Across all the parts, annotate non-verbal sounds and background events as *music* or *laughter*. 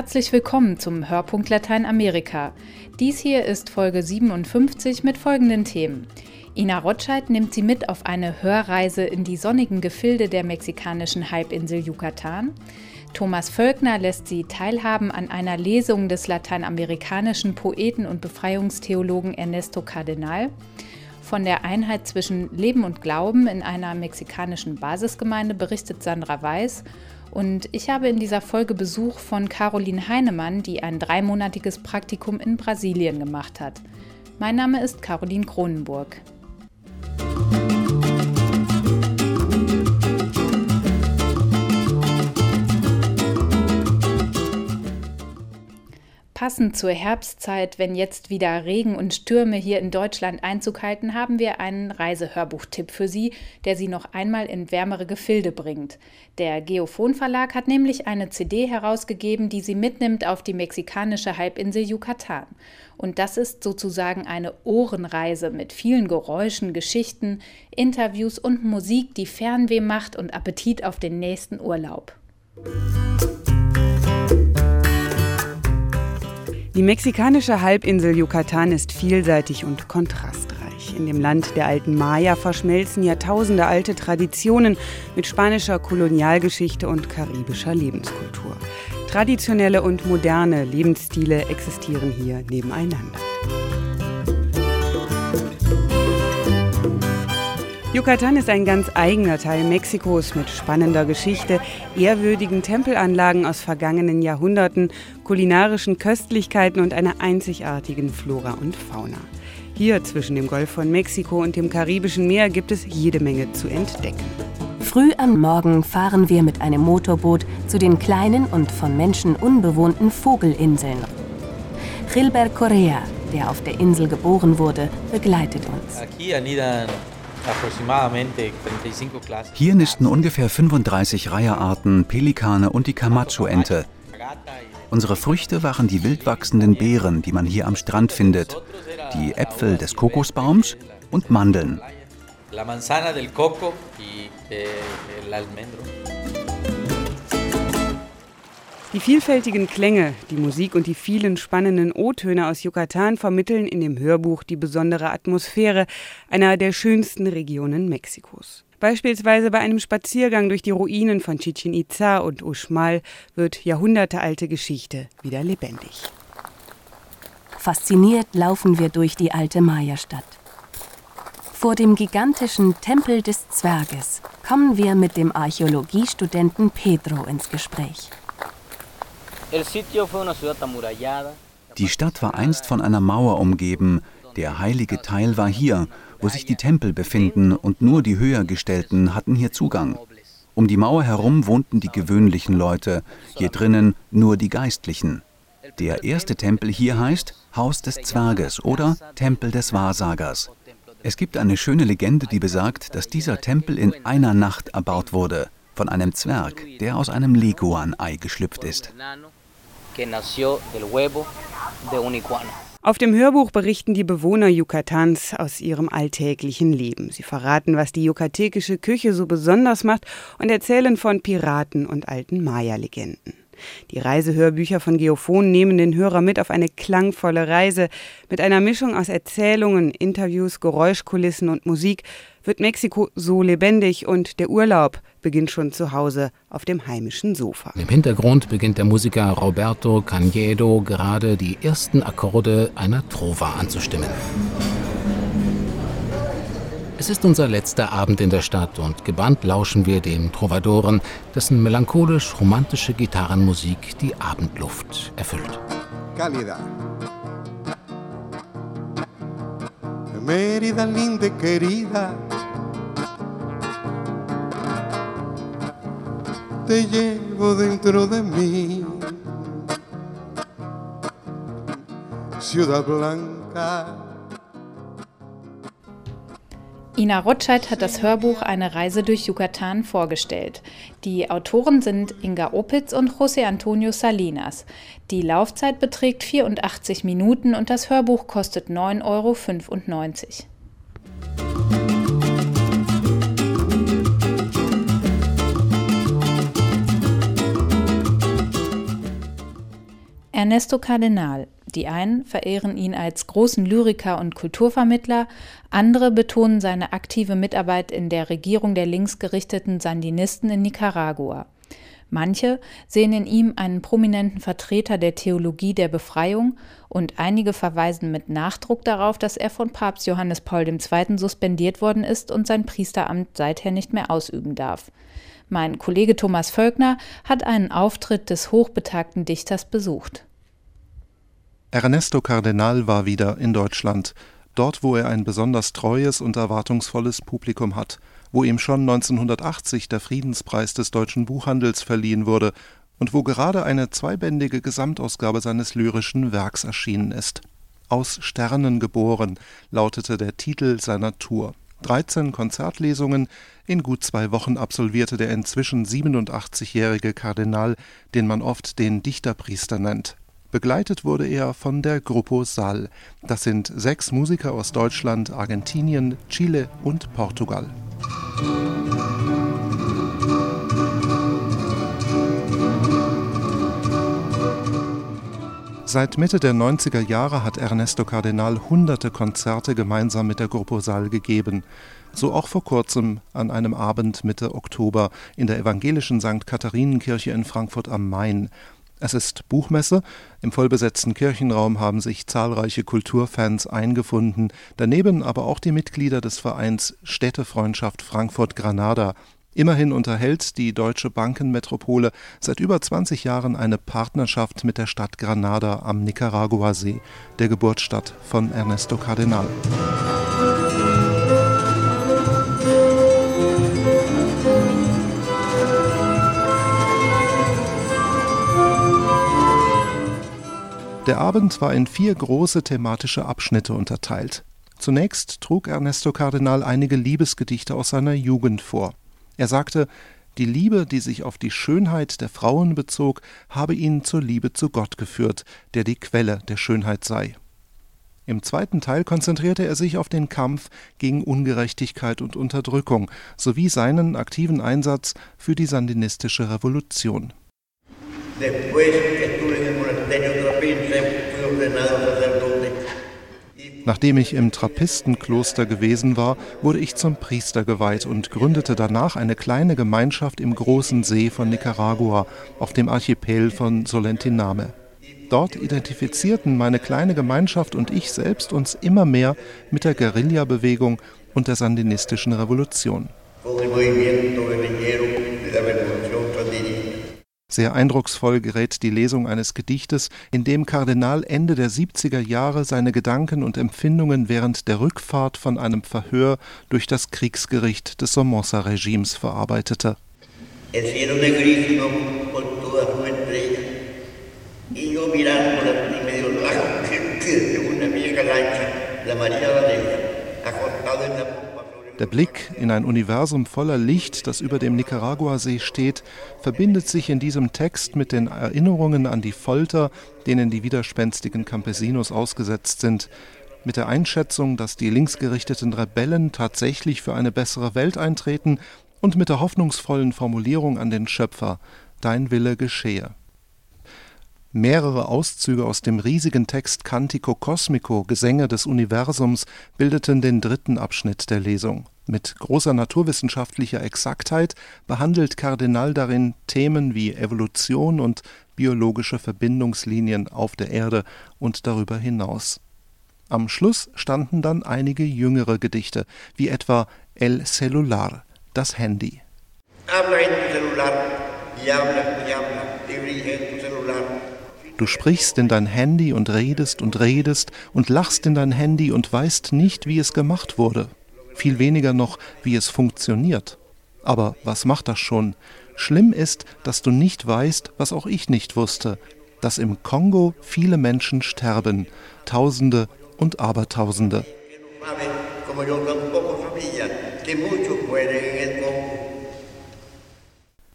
Herzlich willkommen zum Hörpunkt Lateinamerika. Dies hier ist Folge 57 mit folgenden Themen. Ina Rotscheid nimmt sie mit auf eine Hörreise in die sonnigen Gefilde der mexikanischen Halbinsel Yucatan. Thomas Völkner lässt sie teilhaben an einer Lesung des lateinamerikanischen Poeten und Befreiungstheologen Ernesto Cardenal. Von der Einheit zwischen Leben und Glauben in einer mexikanischen Basisgemeinde berichtet Sandra Weiß. Und ich habe in dieser Folge Besuch von Caroline Heinemann, die ein dreimonatiges Praktikum in Brasilien gemacht hat. Mein Name ist Caroline Kronenburg. Passend zur Herbstzeit, wenn jetzt wieder Regen und Stürme hier in Deutschland Einzug halten, haben wir einen Reisehörbuchtipp für Sie, der Sie noch einmal in wärmere Gefilde bringt. Der Geophon Verlag hat nämlich eine CD herausgegeben, die Sie mitnimmt auf die mexikanische Halbinsel Yucatan. Und das ist sozusagen eine Ohrenreise mit vielen Geräuschen, Geschichten, Interviews und Musik, die Fernweh macht und Appetit auf den nächsten Urlaub. Die mexikanische Halbinsel Yucatan ist vielseitig und kontrastreich. In dem Land der alten Maya verschmelzen Jahrtausende alte Traditionen mit spanischer Kolonialgeschichte und karibischer Lebenskultur. Traditionelle und moderne Lebensstile existieren hier nebeneinander. Yucatan ist ein ganz eigener Teil Mexikos mit spannender Geschichte, ehrwürdigen Tempelanlagen aus vergangenen Jahrhunderten, kulinarischen Köstlichkeiten und einer einzigartigen Flora und Fauna. Hier zwischen dem Golf von Mexiko und dem Karibischen Meer gibt es jede Menge zu entdecken. Früh am Morgen fahren wir mit einem Motorboot zu den kleinen und von Menschen unbewohnten Vogelinseln. Gilbert Correa, der auf der Insel geboren wurde, begleitet uns. Hier nisten ungefähr 35 Reiherarten, Pelikane und die Camacho-Ente. Unsere Früchte waren die wild wachsenden Beeren, die man hier am Strand findet, die Äpfel des Kokosbaums und Mandeln. La manzana del coco y el almendro. Die vielfältigen Klänge, die Musik und die vielen spannenden O-Töne aus Yucatan vermitteln in dem Hörbuch die besondere Atmosphäre einer der schönsten Regionen Mexikos. Beispielsweise bei einem Spaziergang durch die Ruinen von Chichen Itza und Uxmal wird jahrhundertealte Geschichte wieder lebendig. Fasziniert laufen wir durch die alte Maya-Stadt. Vor dem gigantischen Tempel des Zwerges kommen wir mit dem Archäologiestudenten Pedro ins Gespräch. Die Stadt war einst von einer Mauer umgeben. Der heilige Teil war hier, wo sich die Tempel befinden, und nur die Höhergestellten hatten hier Zugang. Um die Mauer herum wohnten die gewöhnlichen Leute, hier drinnen nur die Geistlichen. Der erste Tempel hier heißt Haus des Zwerges oder Tempel des Wahrsagers. Es gibt eine schöne Legende, die besagt, dass dieser Tempel in einer Nacht erbaut wurde, von einem Zwerg, der aus einem Leguan-Ei geschlüpft ist que nació del huevo de un iguana. Auf dem Hörbuch berichten die Bewohner Yucatans aus ihrem alltäglichen Leben. Sie verraten, was die yucatekische Küche so besonders macht und erzählen von Piraten und alten Maya-Legenden. Die Reisehörbücher von Geophon nehmen den Hörer mit auf eine klangvolle Reise. Mit einer Mischung aus Erzählungen, Interviews, Geräuschkulissen und Musik wird Mexiko so lebendig und der Urlaub beginnt schon zu Hause auf dem heimischen Sofa. Im Hintergrund beginnt der Musiker Roberto Canedo gerade die ersten Akkorde einer Trova anzustimmen. Es ist unser letzter Abend in der Stadt und gebannt lauschen wir dem Trovadoren, dessen melancholisch-romantische Gitarrenmusik die Abendluft erfüllt. Cálida. Mérida linda querida Te llevo dentro de mí Ciudad Blanca Ina Rotscheid hat das Hörbuch Eine Reise durch Yucatan vorgestellt. Die Autoren sind Inga Opitz und José Antonio Salinas. Die Laufzeit beträgt 84 Minuten und das Hörbuch kostet 9,95 Euro. Ernesto Cardenal. Die einen verehren ihn als großen Lyriker und Kulturvermittler, andere betonen seine aktive Mitarbeit in der Regierung der linksgerichteten Sandinisten in Nicaragua. Manche sehen in ihm einen prominenten Vertreter der Theologie der Befreiung und einige verweisen mit Nachdruck darauf, dass er von Papst Johannes Paul II. suspendiert worden ist und sein Priesteramt seither nicht mehr ausüben darf. Mein Kollege Thomas Völkner hat einen Auftritt des hochbetagten Dichters besucht. Ernesto Cardenal war wieder in Deutschland, dort wo er ein besonders treues und erwartungsvolles Publikum hat – wo ihm schon 1980 der Friedenspreis des deutschen Buchhandels verliehen wurde und wo gerade eine zweibändige Gesamtausgabe seines lyrischen Werks erschienen ist. Aus Sternen geboren lautete der Titel seiner Tour. 13 Konzertlesungen, in gut zwei Wochen absolvierte der inzwischen 87-jährige Kardinal, den man oft den Dichterpriester nennt. Begleitet wurde er von der Gruppo Sal. Das sind sechs Musiker aus Deutschland, Argentinien, Chile und Portugal. Seit Mitte der 90er Jahre hat Ernesto Cardenal hunderte Konzerte gemeinsam mit der Gruppo Sal gegeben. So auch vor kurzem an einem Abend Mitte Oktober in der evangelischen St. Katharinenkirche in Frankfurt am Main. Es ist Buchmesse. Im vollbesetzten Kirchenraum haben sich zahlreiche Kulturfans eingefunden, daneben aber auch die Mitglieder des Vereins Städtefreundschaft Frankfurt-Granada. Immerhin unterhält die deutsche Bankenmetropole seit über 20 Jahren eine Partnerschaft mit der Stadt Granada am Nicaraguasee, der Geburtsstadt von Ernesto Cardenal. Der Abend war in vier große thematische Abschnitte unterteilt. Zunächst trug Ernesto Cardenal einige Liebesgedichte aus seiner Jugend vor. Er sagte, die Liebe, die sich auf die Schönheit der Frauen bezog, habe ihn zur Liebe zu Gott geführt, der die Quelle der Schönheit sei. Im zweiten Teil konzentrierte er sich auf den Kampf gegen Ungerechtigkeit und Unterdrückung sowie seinen aktiven Einsatz für die sandinistische Revolution. Nachdem ich im Trappistenkloster gewesen war, wurde ich zum Priester geweiht und gründete danach eine kleine Gemeinschaft im großen See von Nicaragua auf dem Archipel von Solentiname. Dort identifizierten meine kleine Gemeinschaft und ich selbst uns immer mehr mit der Guerillabewegung und der sandinistischen Revolution. Sehr eindrucksvoll gerät die Lesung eines Gedichtes, in dem Kardinal Ende der 70er Jahre seine Gedanken und Empfindungen während der Rückfahrt von einem Verhör durch das Kriegsgericht des Somoza-Regimes verarbeitete. Estrella, y yo mirándola y medio de una vieja lancha, la María Valeria, acostado en la der Blick in ein Universum voller Licht, das über dem Nicaraguasee steht, verbindet sich in diesem Text mit den Erinnerungen an die Folter, denen die widerspenstigen Campesinos ausgesetzt sind, mit der Einschätzung, dass die linksgerichteten Rebellen tatsächlich für eine bessere Welt eintreten und mit der hoffnungsvollen Formulierung an den Schöpfer Dein Wille geschehe. Mehrere Auszüge aus dem riesigen Text Cantico Cosmico Gesänge des Universums bildeten den dritten Abschnitt der Lesung. Mit großer naturwissenschaftlicher Exaktheit behandelt Kardinal darin Themen wie Evolution und biologische Verbindungslinien auf der Erde und darüber hinaus. Am Schluss standen dann einige jüngere Gedichte, wie etwa El Celular, das Handy. Habla en tu celular y habla y habla y brilla en tu celular. Du sprichst in dein Handy und redest und redest und lachst in dein Handy und weißt nicht, wie es gemacht wurde. Viel weniger noch, wie es funktioniert. Aber was macht das schon? Schlimm ist, dass du nicht weißt, was auch ich nicht wusste, dass im Kongo viele Menschen sterben, Tausende und Abertausende.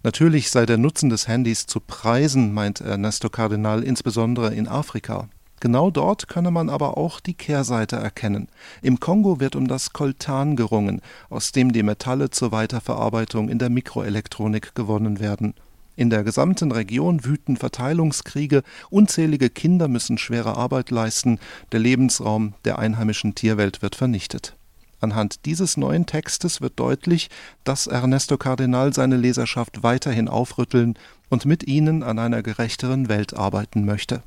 Natürlich sei der Nutzen des Handys zu preisen, meint Ernesto Cardinal, insbesondere in Afrika. Genau dort könne man aber auch die Kehrseite erkennen. Im Kongo wird um das Coltan gerungen, aus dem die Metalle zur Weiterverarbeitung in der Mikroelektronik gewonnen werden. In der gesamten Region wüten Verteilungskriege, unzählige Kinder müssen schwere Arbeit leisten, der Lebensraum der einheimischen Tierwelt wird vernichtet. Anhand dieses neuen Textes wird deutlich, dass Ernesto Cardinal seine Leserschaft weiterhin aufrütteln und mit ihnen an einer gerechteren Welt arbeiten möchte.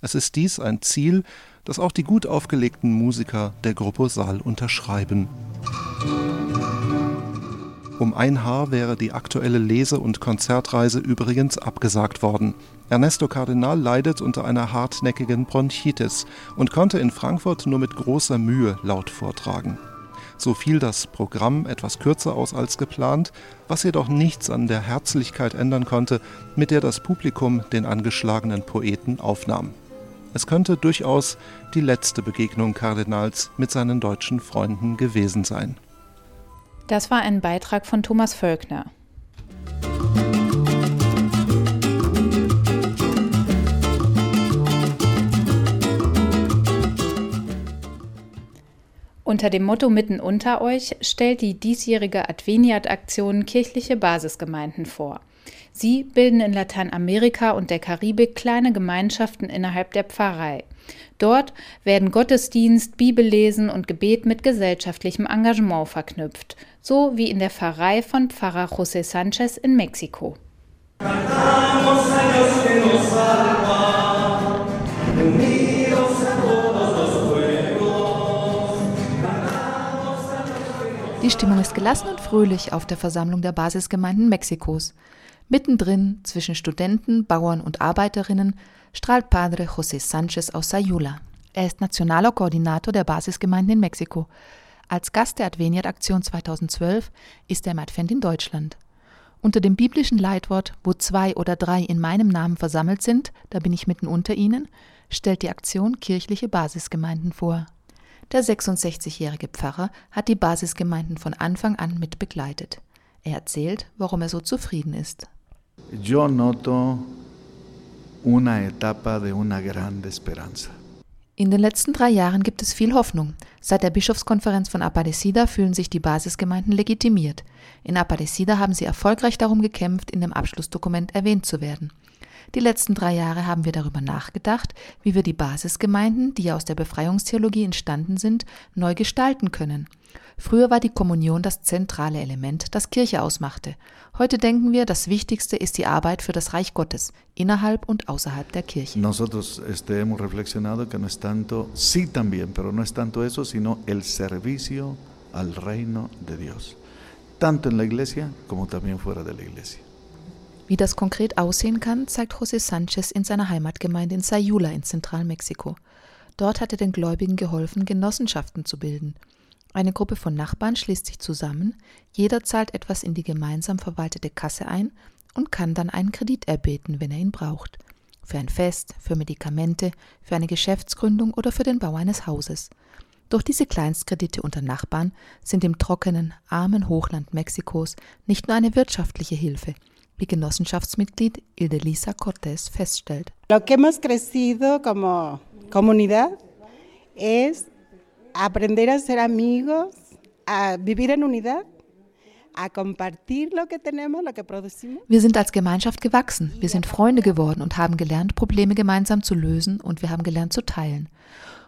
Es ist dies ein Ziel, das auch die gut aufgelegten Musiker der Gruppe Saal unterschreiben. Um ein Haar wäre die aktuelle Lese- und Konzertreise übrigens abgesagt worden. Ernesto Cardinal leidet unter einer hartnäckigen Bronchitis und konnte in Frankfurt nur mit großer Mühe laut vortragen. So fiel das Programm etwas kürzer aus als geplant, was jedoch nichts an der Herzlichkeit ändern konnte, mit der das Publikum den angeschlagenen Poeten aufnahm. Es könnte durchaus die letzte Begegnung Kardinals mit seinen deutschen Freunden gewesen sein. Das war ein Beitrag von Thomas Völkner. Unter dem Motto Mitten unter euch stellt die diesjährige Adveniat-Aktion kirchliche Basisgemeinden vor. Sie bilden in Lateinamerika und der Karibik kleine Gemeinschaften innerhalb der Pfarrei. Dort werden Gottesdienst, Bibellesen und Gebet mit gesellschaftlichem Engagement verknüpft, so wie in der Pfarrei von Pfarrer José Sanchez in Mexiko. Die Stimmung ist gelassen und fröhlich auf der Versammlung der Basisgemeinden Mexikos. Mittendrin, zwischen Studenten, Bauern und Arbeiterinnen, strahlt Padre José Sanchez aus Sayula. Er ist nationaler Koordinator der Basisgemeinden in Mexiko. Als Gast der Adveniat-Aktion 2012 ist er im Advent in Deutschland. Unter dem biblischen Leitwort, wo zwei oder drei in meinem Namen versammelt sind, da bin ich mitten unter ihnen, stellt die Aktion kirchliche Basisgemeinden vor. Der 66-jährige Pfarrer hat die Basisgemeinden von Anfang an mit begleitet. Er erzählt, warum er so zufrieden ist. Yo noto una etapa de una grande esperanza. In den letzten drei Jahren gibt es viel Hoffnung. Seit der Bischofskonferenz von Aparecida fühlen sich die Basisgemeinden legitimiert. In Aparecida haben sie erfolgreich darum gekämpft, in dem Abschlussdokument erwähnt zu werden. Die letzten drei Jahre haben wir darüber nachgedacht, wie wir die Basisgemeinden, die ja aus der Befreiungstheologie entstanden sind, neu gestalten können. Früher war die Kommunion das zentrale Element, das Kirche ausmachte. Heute denken wir, das Wichtigste ist die Arbeit für das Reich Gottes, innerhalb und außerhalb der Kirche. Nosotros este, hemos reflexionado que no es tanto, sí también, pero no es tanto eso, sino el servicio al reino de Dios, tanto en la iglesia como también fuera de la iglesia. Wie das konkret aussehen kann, zeigt José Sanchez in seiner Heimatgemeinde in Sayula in Zentralmexiko. Dort hat er den Gläubigen geholfen, Genossenschaften zu bilden. Eine Gruppe von Nachbarn schließt sich zusammen, jeder zahlt etwas in die gemeinsam verwaltete Kasse ein und kann dann einen Kredit erbeten, wenn er ihn braucht. Für ein Fest, für Medikamente, für eine Geschäftsgründung oder für den Bau eines Hauses. Durch diese Kleinstkredite unter Nachbarn sind im trockenen, armen Hochland Mexikos nicht nur eine wirtschaftliche Hilfe, wie Genossenschaftsmitglied Ildelisa Cortés feststellt. Lo que hemos crecido como comunidad es aprender a ser amigos, a vivir en unidad. Wir sind als Gemeinschaft gewachsen, wir sind Freunde geworden und haben gelernt, Probleme gemeinsam zu lösen und wir haben gelernt zu teilen.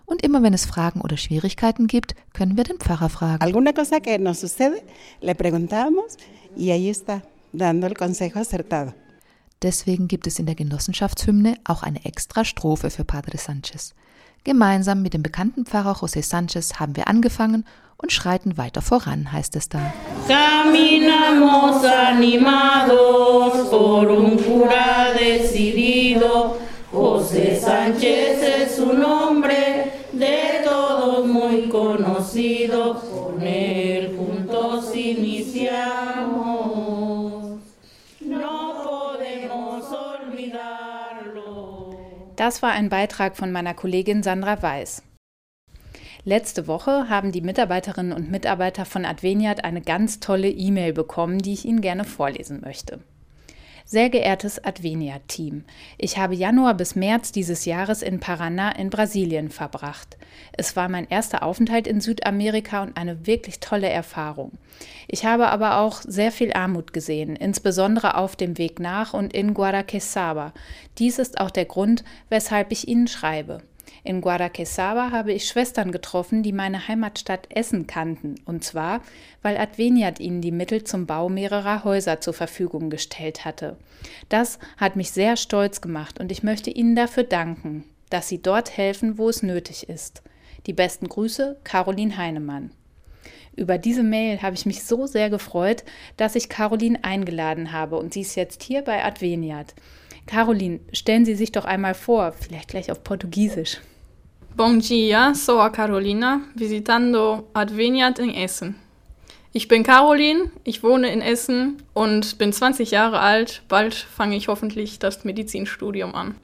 Und immer wenn es Fragen oder Schwierigkeiten gibt, können wir den Pfarrer fragen. Alguna cosa que nos sucede, le preguntamos y ahí está dando el consejo acertado. Deswegen gibt es in der Genossenschaftshymne auch eine extra Strophe für Padre Sanchez. Gemeinsam mit dem bekannten Pfarrer José Sanchez haben wir angefangen und schreiten weiter voran, heißt es da. Caminamos animados por un cura decidido. José Sánchez es su nombre, de todos muy conocido. Con él juntos iniciamos. Das war ein Beitrag von meiner Kollegin Sandra Weiß. Letzte Woche haben die Mitarbeiterinnen und Mitarbeiter von Adveniat eine ganz tolle E-Mail bekommen, die ich Ihnen gerne vorlesen möchte. Sehr geehrtes Adveniat-Team, ich habe Januar bis März dieses Jahres in Paraná in Brasilien verbracht. Es war mein erster Aufenthalt in Südamerika und eine wirklich tolle Erfahrung. Ich habe aber auch sehr viel Armut gesehen, insbesondere auf dem Weg nach und in Guaraqueçaba. Dies ist auch der Grund, weshalb ich Ihnen schreibe. In Guaraqueçaba habe ich Schwestern getroffen, die meine Heimatstadt Essen kannten, und zwar, weil Adveniat ihnen die Mittel zum Bau mehrerer Häuser zur Verfügung gestellt hatte. Das hat mich sehr stolz gemacht und ich möchte Ihnen dafür danken, dass Sie dort helfen, wo es nötig ist. Die besten Grüße, Caroline Heinemann. Über diese Mail habe ich mich so sehr gefreut, dass ich Caroline eingeladen habe und sie ist jetzt hier bei Adveniat. Caroline, stellen Sie sich doch einmal vor, vielleicht gleich auf Portugiesisch. Bom dia, sou a Carolina, visitando Adveniat in Essen. Ich bin Caroline, ich wohne in Essen und bin 20 Jahre alt. Bald fange ich hoffentlich das Medizinstudium an.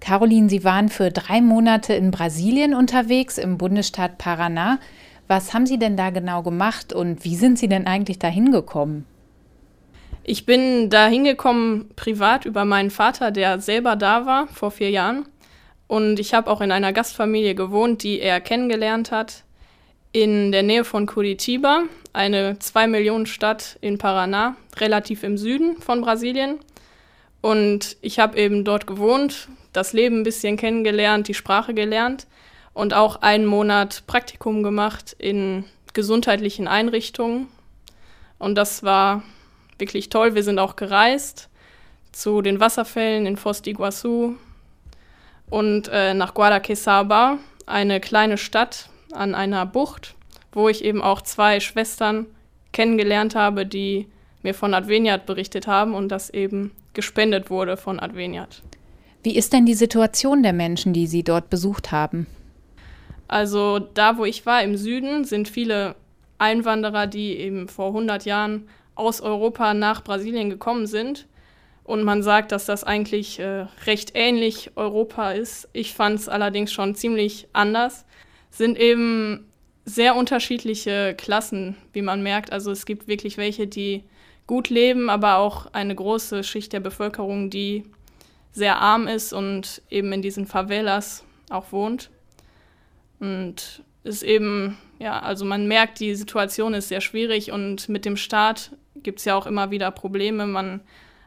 Caroline, Sie waren für drei Monate in Brasilien unterwegs, im Bundesstaat Paraná. Was haben Sie denn da genau gemacht und wie sind Sie denn eigentlich da hingekommen? Ich bin da hingekommen privat über meinen Vater, der selber da war vor vier Jahren. Und ich habe auch in einer Gastfamilie gewohnt, die er kennengelernt hat, in der Nähe von Curitiba, eine 2-Millionen-Stadt in Paraná, relativ im Süden von Brasilien. Und ich habe eben dort gewohnt, das Leben ein bisschen kennengelernt, die Sprache gelernt und auch einen Monat Praktikum gemacht in gesundheitlichen Einrichtungen. Und das war wirklich toll. Wir sind auch gereist zu den Wasserfällen in Foz do Iguaçu, und äh, nach Guadalquivir, eine kleine Stadt an einer Bucht, wo ich eben auch zwei Schwestern kennengelernt habe, die mir von Adveniat berichtet haben und das eben gespendet wurde von Adveniat. Wie ist denn die Situation der Menschen, die Sie dort besucht haben? Also da, wo ich war, im Süden, sind viele Einwanderer, die eben vor 100 Jahren aus Europa nach Brasilien gekommen sind und man sagt, dass das eigentlich äh, recht ähnlich Europa ist. Ich fand es allerdings schon ziemlich anders. Sind eben sehr unterschiedliche Klassen, wie man merkt. Also es gibt wirklich welche, die gut leben, aber auch eine große Schicht der Bevölkerung, die sehr arm ist und eben in diesen Favelas auch wohnt. Und ist eben, ja, also man merkt, die Situation ist sehr schwierig und mit dem Staat gibt es ja auch immer wieder Probleme. Man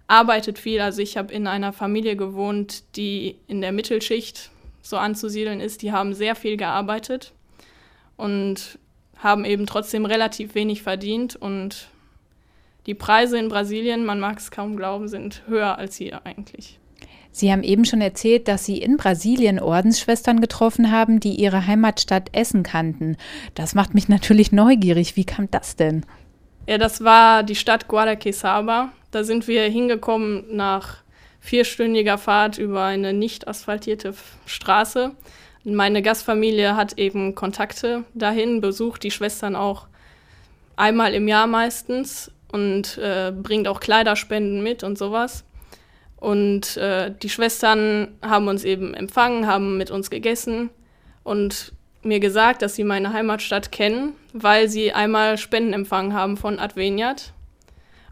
arbeitet viel. Also ich habe in einer Familie gewohnt, die in der Mittelschicht so anzusiedeln ist. Die haben sehr viel gearbeitet und haben eben trotzdem relativ wenig verdient. Und die Preise in Brasilien, man mag es kaum glauben, sind höher als hier eigentlich. Sie haben eben schon erzählt, dass Sie in Brasilien Ordensschwestern getroffen haben, die Ihre Heimatstadt Essen kannten. Das macht mich *laughs* natürlich neugierig. Wie kam das denn? Ja, das war die Stadt Guadalquivir. Da sind wir hingekommen nach vierstündiger Fahrt über eine nicht asphaltierte Straße. Meine Gastfamilie hat eben Kontakte dahin, besucht die Schwestern auch einmal im Jahr meistens und äh, bringt auch Kleiderspenden mit und sowas. Und äh, die Schwestern haben uns eben empfangen, haben mit uns gegessen und mir gesagt, dass sie meine Heimatstadt kennen, weil sie einmal Spenden empfangen haben von Adveniat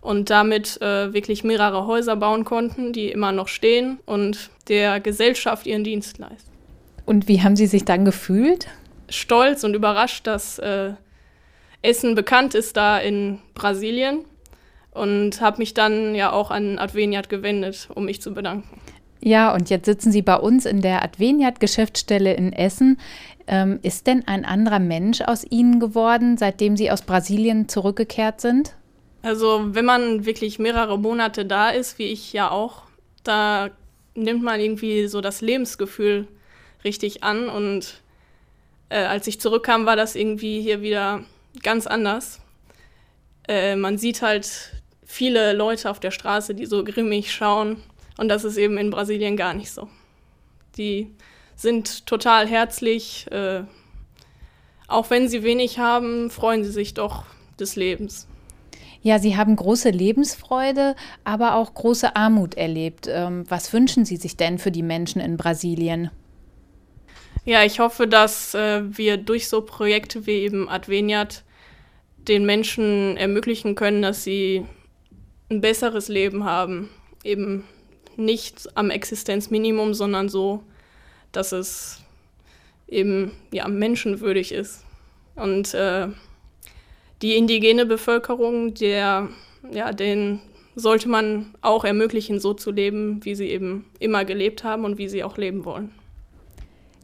und damit äh, wirklich mehrere Häuser bauen konnten, die immer noch stehen und der Gesellschaft ihren Dienst leisten. Und wie haben Sie sich dann gefühlt? Stolz und überrascht, dass äh, Essen bekannt ist da in Brasilien und habe mich dann ja auch an Adveniat gewendet, um mich zu bedanken. Ja, und jetzt sitzen Sie bei uns in der Adveniat-Geschäftsstelle in Essen. Ähm, ist denn ein anderer Mensch aus Ihnen geworden, seitdem Sie aus Brasilien zurückgekehrt sind? Also wenn man wirklich mehrere Monate da ist, wie ich ja auch, da nimmt man irgendwie so das Lebensgefühl richtig an. Und äh, als ich zurückkam, war das irgendwie hier wieder ganz anders. Äh, man sieht halt viele Leute auf der Straße, die so grimmig schauen. Und das ist eben in Brasilien gar nicht so. Die sind total herzlich. Äh, auch wenn sie wenig haben, freuen sie sich doch des Lebens. Ja, Sie haben große Lebensfreude, aber auch große Armut erlebt. Ähm, was wünschen Sie sich denn für die Menschen in Brasilien? Ja, ich hoffe, dass äh, wir durch so Projekte wie eben Adveniat den Menschen ermöglichen können, dass sie ein besseres Leben haben. eben nicht am Existenzminimum, sondern so, dass es eben ja, menschenwürdig ist. Und äh, die indigene Bevölkerung, der, ja, den sollte man auch ermöglichen, so zu leben, wie sie eben immer gelebt haben und wie sie auch leben wollen.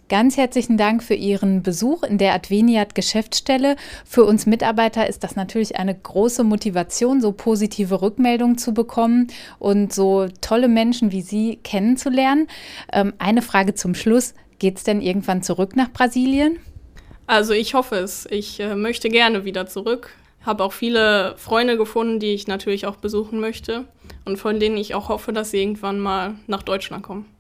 Ganz herzlichen Dank für Ihren Besuch in der Adveniat Geschäftsstelle. Für uns Mitarbeiter ist das natürlich eine große Motivation, so positive Rückmeldungen zu bekommen und so tolle Menschen wie Sie kennenzulernen. Ähm, eine Frage zum Schluss. Geht es denn irgendwann zurück nach Brasilien? Also ich hoffe es. Ich äh, möchte gerne wieder zurück. Habe auch viele Freunde gefunden, die ich natürlich auch besuchen möchte und von denen ich auch hoffe, dass sie irgendwann mal nach Deutschland kommen.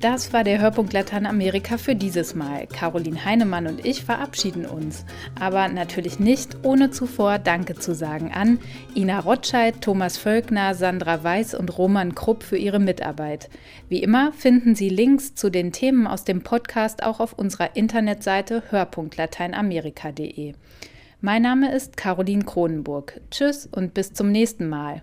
Das war der Hörpunkt Lateinamerika für dieses Mal. Caroline Heinemann und ich verabschieden uns. Aber natürlich nicht, ohne zuvor Danke zu sagen an Ina Rotscheid, Thomas Völkner, Sandra Weiß und Roman Krupp für ihre Mitarbeit. Wie immer finden Sie Links zu den Themen aus dem Podcast auch auf unserer Internetseite hörpunktlateinamerika.de. Mein Name ist Caroline Kronenburg. Tschüss und bis zum nächsten Mal.